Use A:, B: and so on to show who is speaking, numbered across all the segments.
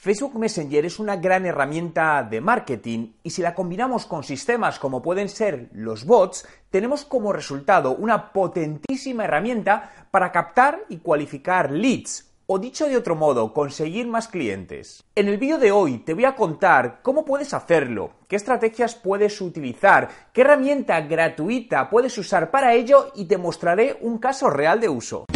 A: Facebook Messenger es una gran herramienta de marketing y si la combinamos con sistemas como pueden ser los bots, tenemos como resultado una potentísima herramienta para captar y cualificar leads, o dicho de otro modo, conseguir más clientes. En el vídeo de hoy te voy a contar cómo puedes hacerlo, qué estrategias puedes utilizar, qué herramienta gratuita puedes usar para ello y te mostraré un caso real de uso.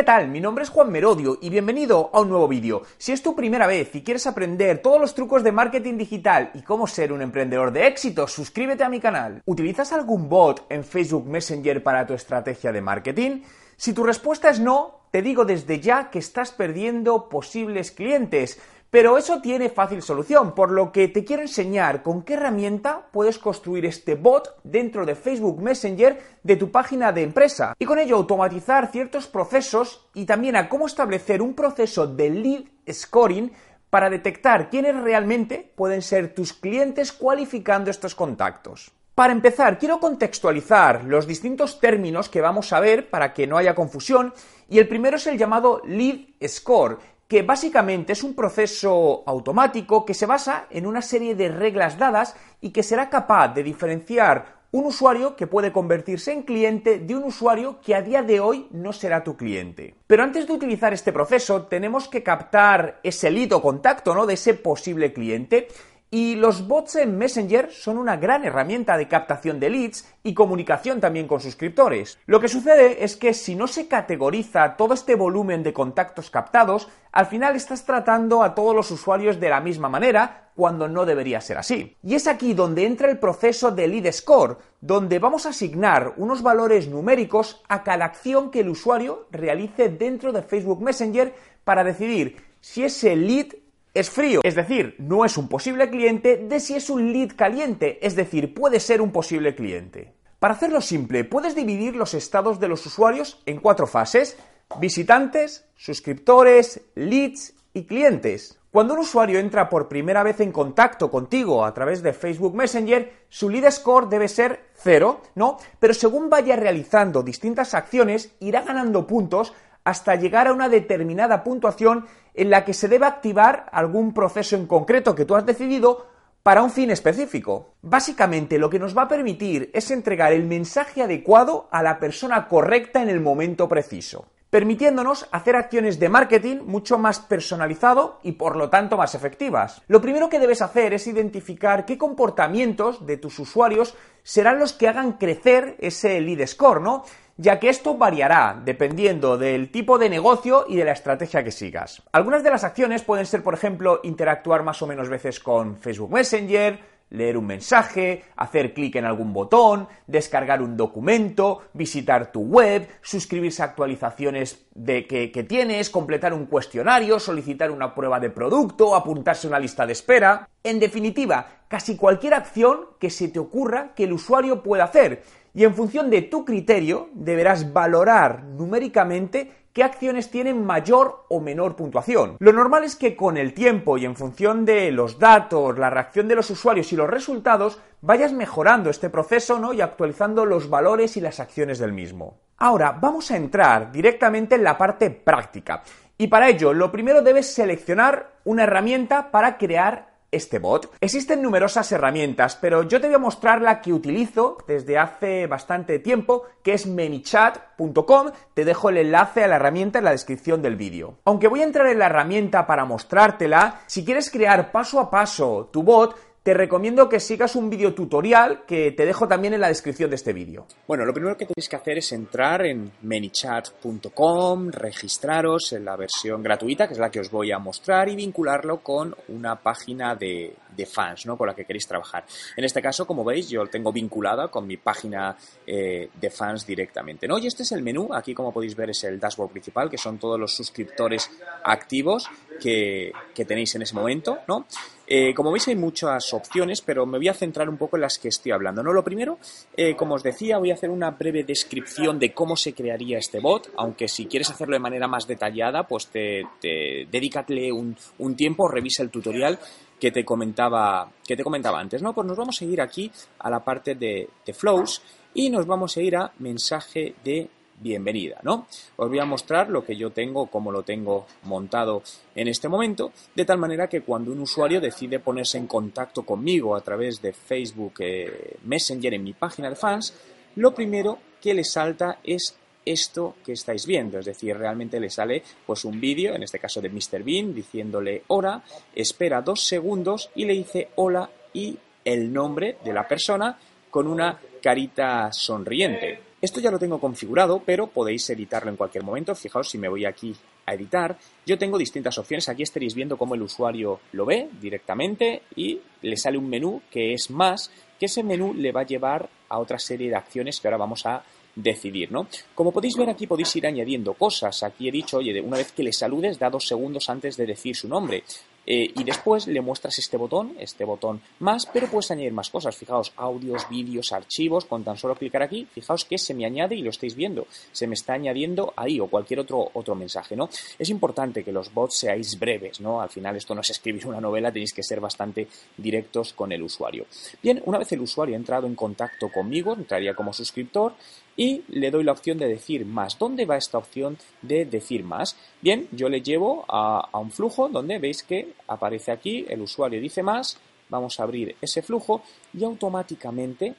A: ¿Qué tal? Mi nombre es Juan Merodio y bienvenido a un nuevo vídeo. Si es tu primera vez y quieres aprender todos los trucos de marketing digital y cómo ser un emprendedor de éxito, suscríbete a mi canal. ¿Utilizas algún bot en Facebook Messenger para tu estrategia de marketing? Si tu respuesta es no, te digo desde ya que estás perdiendo posibles clientes. Pero eso tiene fácil solución, por lo que te quiero enseñar con qué herramienta puedes construir este bot dentro de Facebook Messenger de tu página de empresa y con ello automatizar ciertos procesos y también a cómo establecer un proceso de lead scoring para detectar quiénes realmente pueden ser tus clientes cualificando estos contactos. Para empezar, quiero contextualizar los distintos términos que vamos a ver para que no haya confusión y el primero es el llamado lead score, que básicamente es un proceso automático que se basa en una serie de reglas dadas y que será capaz de diferenciar un usuario que puede convertirse en cliente de un usuario que a día de hoy no será tu cliente. Pero antes de utilizar este proceso tenemos que captar ese lead o contacto ¿no? de ese posible cliente y los bots en Messenger son una gran herramienta de captación de leads y comunicación también con suscriptores. Lo que sucede es que si no se categoriza todo este volumen de contactos captados, al final estás tratando a todos los usuarios de la misma manera cuando no debería ser así. Y es aquí donde entra el proceso de lead score, donde vamos a asignar unos valores numéricos a cada acción que el usuario realice dentro de Facebook Messenger para decidir si ese lead es frío, es decir, no es un posible cliente, de si es un lead caliente, es decir, puede ser un posible cliente. Para hacerlo simple, puedes dividir los estados de los usuarios en cuatro fases, visitantes, suscriptores, leads y clientes. Cuando un usuario entra por primera vez en contacto contigo a través de Facebook Messenger, su lead score debe ser cero, ¿no? Pero según vaya realizando distintas acciones, irá ganando puntos hasta llegar a una determinada puntuación en la que se debe activar algún proceso en concreto que tú has decidido para un fin específico. Básicamente lo que nos va a permitir es entregar el mensaje adecuado a la persona correcta en el momento preciso permitiéndonos hacer acciones de marketing mucho más personalizado y por lo tanto más efectivas. Lo primero que debes hacer es identificar qué comportamientos de tus usuarios serán los que hagan crecer ese lead score, ¿no? ya que esto variará dependiendo del tipo de negocio y de la estrategia que sigas. Algunas de las acciones pueden ser, por ejemplo, interactuar más o menos veces con Facebook Messenger, leer un mensaje, hacer clic en algún botón, descargar un documento, visitar tu web, suscribirse a actualizaciones de que, que, tienes, completar un cuestionario, solicitar una prueba de producto, apuntarse a una lista de espera. En definitiva, casi cualquier acción que se te ocurra que el usuario pueda hacer y en función de tu criterio deberás valorar numéricamente qué acciones tienen mayor o menor puntuación. Lo normal es que con el tiempo y en función de los datos, la reacción de los usuarios y los resultados, vayas mejorando este proceso ¿no? y actualizando los valores y las acciones del mismo. Ahora vamos a entrar directamente en la parte práctica. Y para ello, lo primero debes seleccionar una herramienta para crear este bot. Existen numerosas herramientas, pero yo te voy a mostrar la que utilizo desde hace bastante tiempo, que es menichat.com. Te dejo el enlace a la herramienta en la descripción del vídeo. Aunque voy a entrar en la herramienta para mostrártela, si quieres crear paso a paso tu bot, te recomiendo que sigas un video tutorial que te dejo también en la descripción de este vídeo.
B: Bueno, lo primero que tenéis que hacer es entrar en menichat.com, registraros en la versión gratuita, que es la que os voy a mostrar, y vincularlo con una página de,
A: de fans, ¿no? Con la que queréis trabajar. En este caso, como veis, yo lo tengo vinculada con mi página eh, de fans directamente, ¿no? Y este es el menú. Aquí, como podéis ver, es el dashboard principal, que son todos los suscriptores activos que, que tenéis en ese momento, ¿no? Eh, como veis hay muchas opciones, pero me voy a centrar un poco en las que estoy hablando. ¿no? Lo primero, eh, como os decía, voy a hacer una breve descripción de cómo se crearía este bot, aunque si quieres hacerlo de manera más detallada, pues te, te dedícate un, un tiempo, revisa el tutorial que te comentaba, que te comentaba antes. ¿no? Pues nos vamos a ir aquí a la parte de, flows y nos vamos a ir a mensaje de bienvenida, ¿no? Os voy a mostrar lo que yo tengo, cómo lo tengo montado en este momento, de tal manera que cuando un usuario decide ponerse en contacto conmigo a través de Facebook eh, Messenger en mi página de fans, lo primero que le salta es esto que estáis viendo, es decir, realmente le sale pues un vídeo, en este caso de Mr. Bean, diciéndole hola, espera dos segundos y le dice hola y el nombre de la persona con una carita sonriente. Esto ya lo tengo configurado, pero podéis editarlo en cualquier momento. Fijaos si me voy aquí a editar. Yo tengo distintas opciones. Aquí estaréis viendo cómo el usuario lo ve directamente y le sale un menú que es más, que ese menú le va a llevar a otra serie de acciones que ahora vamos a decidir, ¿no? Como podéis ver aquí podéis ir añadiendo cosas. Aquí he dicho, oye, una vez que le saludes, da dos segundos antes de decir su nombre. Eh, y después le muestras este botón, este botón más, pero puedes añadir más cosas. Fijaos, audios, vídeos, archivos, con tan solo clicar aquí, fijaos que se me añade y lo estáis viendo. Se me está añadiendo ahí o cualquier otro, otro mensaje, ¿no? Es importante que los bots seáis breves, ¿no? Al final esto no es escribir una novela, tenéis que ser bastante directos con el usuario. Bien, una vez el usuario ha entrado en contacto conmigo, entraría como suscriptor y le doy la opción de decir más. ¿Dónde va esta opción de decir más? Bien, yo le llevo a, un flujo donde veis que aparece aquí, el usuario dice más, vamos a abrir ese flujo y automáticamente,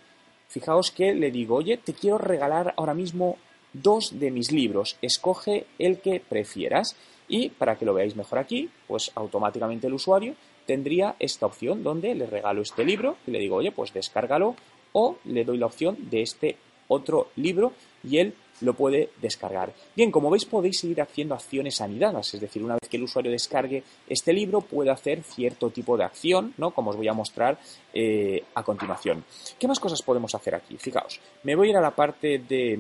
A: fijaos que le digo, oye, te quiero regalar ahora mismo dos de mis libros, escoge el que prefieras y para que lo veáis mejor aquí, pues automáticamente el usuario tendría esta opción donde le regalo este libro y le digo, oye, pues descárgalo o le doy la opción de este otro libro y él lo puede descargar. Bien, como veis podéis seguir haciendo acciones anidadas, es decir, una vez que el usuario descargue este libro puede hacer cierto tipo de acción, ¿no? Como os voy a mostrar eh, a continuación. ¿Qué más cosas podemos hacer aquí? Fijaos, me voy a ir a la parte de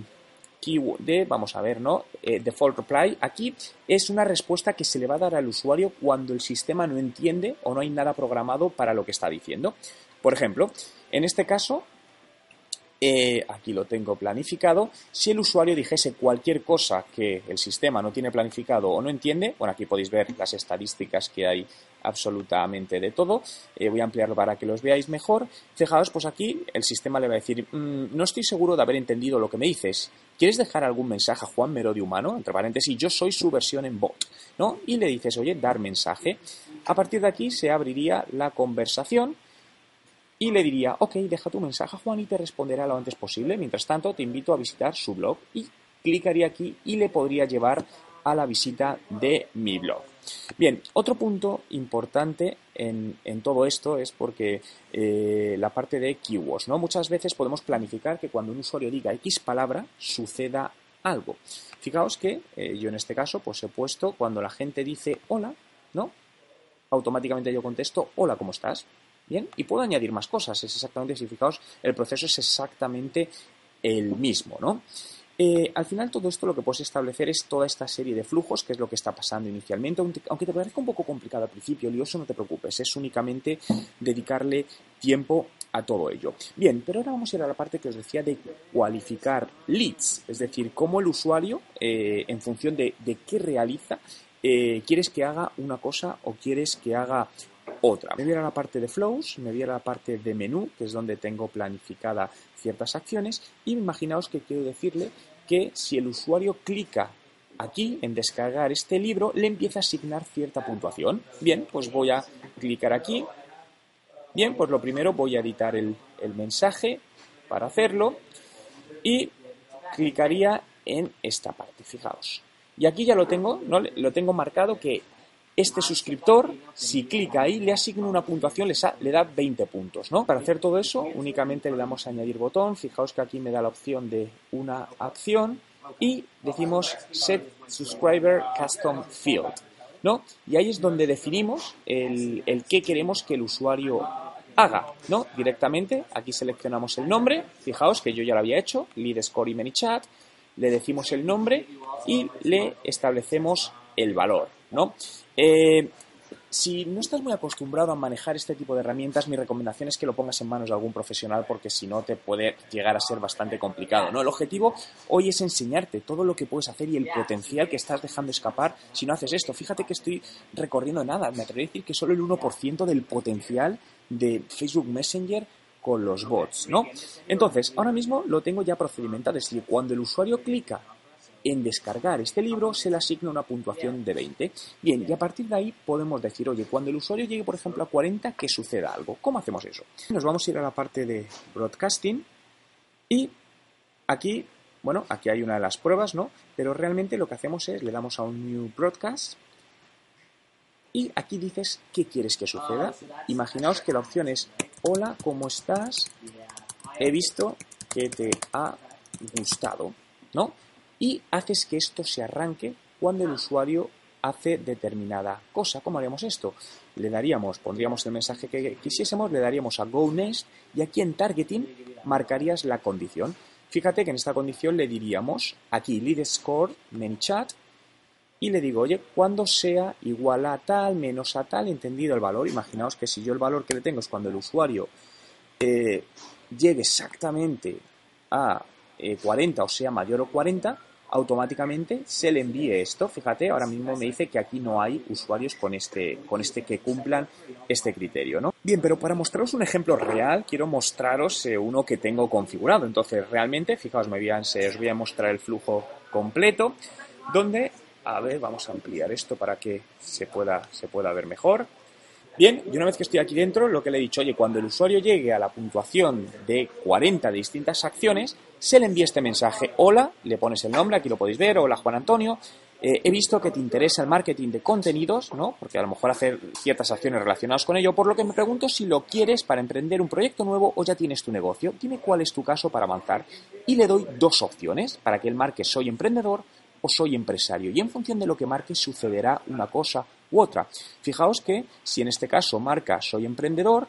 A: vamos a ver, ¿no? Eh, default reply. Aquí es una respuesta que se le va a dar al usuario cuando el sistema no entiende o no hay nada programado para lo que está diciendo. Por ejemplo, en este caso eh, aquí lo tengo planificado. Si el usuario dijese cualquier cosa que el sistema no tiene planificado o no entiende, bueno, aquí podéis ver las estadísticas que hay absolutamente de todo. Eh, voy a ampliarlo para que los veáis mejor. Fijaos, pues aquí el sistema le va a decir, mmm, no estoy seguro de haber entendido lo que me dices. ¿Quieres dejar algún mensaje a Juan Merodio Humano? Entre paréntesis, yo soy su versión en bot, ¿no? Y le dices, oye, dar mensaje. A partir de aquí se abriría la conversación y le diría, ok, deja tu mensaje a Juan y te responderá lo antes posible. Mientras tanto, te invito a visitar su blog y clicaría aquí y le podría llevar a la visita de mi blog. Bien, otro punto importante en, en todo esto es porque eh, la parte de keywords, ¿no? Muchas veces podemos planificar que cuando un usuario diga X palabra suceda algo. Fijaos que eh, yo en este caso pues he puesto cuando la gente dice hola, ¿no? Automáticamente yo contesto hola, ¿cómo estás? Bien, y puedo añadir más cosas. Es exactamente, si fijaos, el proceso es exactamente el mismo, ¿no? Eh, al final todo esto lo que puedes establecer es toda esta serie de flujos, que es lo que está pasando inicialmente, aunque te parezca un poco complicado al principio, lioso, no te preocupes, es únicamente dedicarle tiempo a todo ello. Bien, pero ahora vamos a ir a la parte que os decía de cualificar leads, es decir, cómo el usuario, eh, en función de, de qué realiza, eh, quieres que haga una cosa o quieres que haga otra. Me voy a la parte de flows, me voy a la parte de menú, que es donde tengo planificada ciertas acciones, y imaginaos que quiero decirle que si el usuario clica aquí en descargar este libro, le empieza a asignar cierta puntuación. Bien, pues voy a clicar aquí. Bien, pues lo primero voy a editar el, mensaje para hacerlo y clicaría en esta parte, fijaos. Y aquí ya lo tengo, ¿no? lo tengo marcado que este suscriptor, si clica ahí, le asigna una puntuación, le, da 20 puntos, ¿no? Para hacer todo eso, únicamente le damos a añadir botón. Fijaos que aquí me da la opción de una acción y decimos Set Subscriber Custom Field. ¿no? Y ahí es donde definimos el, el qué queremos que el usuario haga, ¿no? Directamente, aquí seleccionamos el nombre, fijaos que yo ya lo había hecho, lead score y ManyChat, le decimos el nombre y le establecemos el valor, ¿no? Eh, si no estás muy acostumbrado a manejar este tipo de herramientas, mi recomendación es que lo pongas en manos de algún profesional porque si no te puede llegar a ser bastante complicado. ¿no? El objetivo hoy es enseñarte todo lo que puedes hacer y el potencial que estás dejando escapar si no haces esto. Fíjate que estoy recorriendo nada. Me atrevería a decir que solo el 1% del potencial de Facebook Messenger con los bots, ¿no? Entonces, ahora mismo lo tengo ya procedimentado, es decir, cuando el usuario clica en descargar este libro se le asigna una puntuación de 20. Bien, y a partir de ahí podemos decir, oye, cuando el usuario llegue, por ejemplo, a 40, que suceda algo. ¿Cómo hacemos eso? Nos vamos a ir a la parte de broadcasting y aquí, bueno, aquí hay una de las pruebas, ¿no? Pero realmente lo que hacemos es, le damos a un New Broadcast y aquí dices qué quieres que suceda. Imaginaos que la opción es, hola, ¿cómo estás? He visto que te ha gustado, ¿no? Y haces que esto se arranque cuando el usuario hace determinada cosa. ¿Cómo haríamos esto? Le daríamos, pondríamos el mensaje que quisiésemos, le daríamos a Go Next y aquí en Targeting marcarías la condición. Fíjate que en esta condición le diríamos aquí lead score, chat y le digo, oye, cuando sea igual a tal, menos a tal, entendido el valor. Imaginaos que si yo el valor que le tengo es cuando el usuario eh, llegue exactamente a 40 eh, o sea mayor o 40, automáticamente se le envíe esto. Fíjate, ahora mismo me dice que aquí no hay usuarios con este, con este que cumplan este criterio, ¿no? Bien, pero para mostraros un ejemplo real, quiero mostraros eh, uno que tengo configurado. Entonces, realmente, fijaos, me voy a, os voy a mostrar el flujo completo, donde, a ver, vamos a ampliar esto para que se pueda, se pueda ver mejor. Bien, y una vez que estoy aquí dentro, lo que le he dicho, oye, cuando el usuario llegue a la puntuación de 40 de distintas acciones, se le envía este mensaje. Hola, le pones el nombre, aquí lo podéis ver, hola Juan Antonio. Eh, he visto que te interesa el marketing de contenidos, ¿no? Porque a lo mejor hacer ciertas acciones relacionadas con ello, por lo que me pregunto si lo quieres para emprender un proyecto nuevo o ya tienes tu negocio. Dime cuál es tu caso para avanzar. Y le doy dos opciones para que él marque soy emprendedor o soy empresario. Y en función de lo que marque sucederá una cosa otra. Fijaos que si en este caso marca soy emprendedor,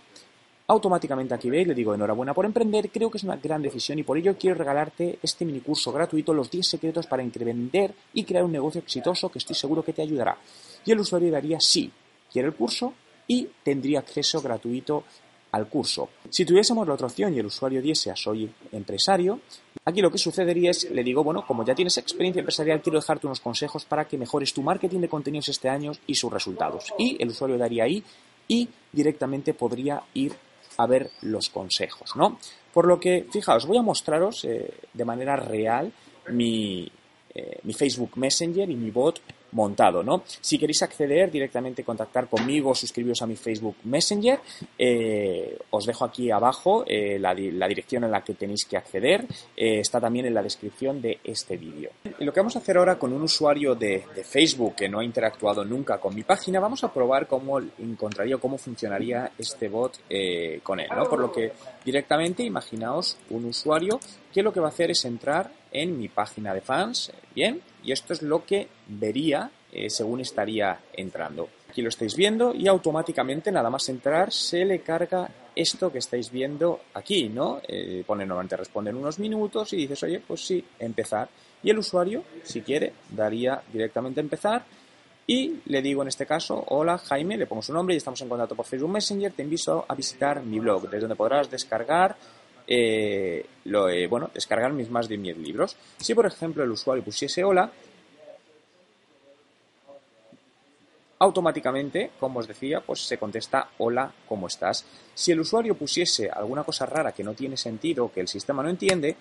A: automáticamente aquí veis, le digo enhorabuena por emprender, creo que es una gran decisión y por ello quiero regalarte este mini curso gratuito, los 10 secretos para emprender y crear un negocio exitoso que estoy seguro que te ayudará. Y el usuario daría sí, quiere el curso y tendría acceso gratuito al curso. Si tuviésemos la otra opción y el usuario diese a soy empresario, aquí lo que sucedería es, le digo, bueno, como ya tienes experiencia empresarial, quiero dejarte unos consejos para que mejores tu marketing de contenidos este año y sus resultados. Y el usuario daría ahí y directamente podría ir a ver los consejos, ¿no? Por lo que, fijaos, voy a mostraros eh, de manera real mi, eh, mi Facebook Messenger y mi bot montado, ¿no? Si queréis acceder directamente, contactar conmigo, suscribiros a mi Facebook Messenger, eh, os dejo aquí abajo eh, la, dirección en la que tenéis que acceder, eh, está también en la descripción de este vídeo. Y lo que vamos a hacer ahora con un usuario de, Facebook que no ha interactuado nunca con mi página, vamos a probar cómo encontraría, cómo funcionaría este bot con él, ¿no? Por lo que directamente imaginaos un usuario que lo que va a hacer es entrar en mi página de fans, bien, y esto es lo que vería eh, según estaría entrando. Aquí lo estáis viendo y automáticamente nada más entrar se le carga esto que estáis viendo aquí, ¿no? Eh, pone normalmente responde en unos minutos y dices, oye, pues sí, empezar. Y el usuario, si quiere, daría directamente empezar y le digo en este caso, hola Jaime, le pongo su nombre y estamos en contacto por Facebook Messenger, te invito a visitar mi blog, desde donde podrás descargar eh, lo, eh, bueno, descargar mis más de mil libros. Si por ejemplo el usuario pusiese hola, automáticamente, como os decía, pues se contesta hola, ¿cómo estás? Si el usuario pusiese alguna cosa rara que no tiene sentido, que el sistema no entiende,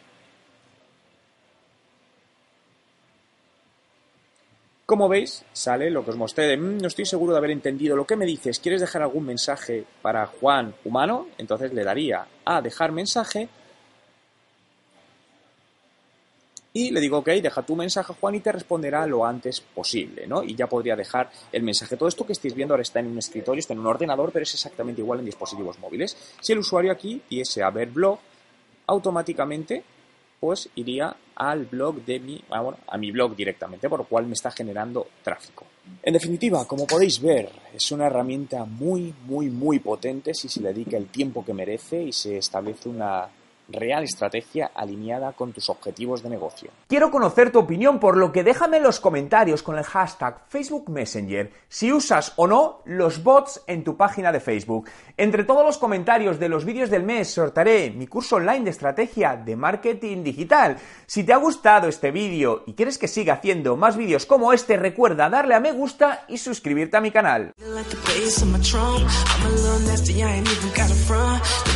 A: Como veis, sale lo que os mostré mm, no estoy seguro de haber entendido lo que me dices. ¿Quieres dejar algún mensaje para Juan humano? Entonces le daría a dejar mensaje. Y le digo, ok, deja tu mensaje Juan y te responderá lo antes posible, ¿no? Y ya podría dejar el mensaje. Todo esto que estáis viendo ahora está en un escritorio, está en un ordenador, pero es exactamente igual en dispositivos móviles. Si el usuario aquí diese a ver blog, automáticamente pues iría al blog de mi, ah, bueno, a mi blog directamente, por lo cual me está generando tráfico. En definitiva, como podéis ver, es una herramienta muy, muy, muy potente si se le dedica el tiempo que merece y se establece una real estrategia alineada con tus objetivos de negocio.
C: Quiero conocer tu opinión, por lo que déjame en los comentarios con el hashtag Facebook Messenger si usas o no los bots en tu página de Facebook. Entre todos los comentarios de los vídeos del mes sortaré mi curso online de estrategia de marketing digital. Si te ha gustado este vídeo y quieres que siga haciendo más vídeos como este, recuerda darle a me gusta y suscribirte a mi canal.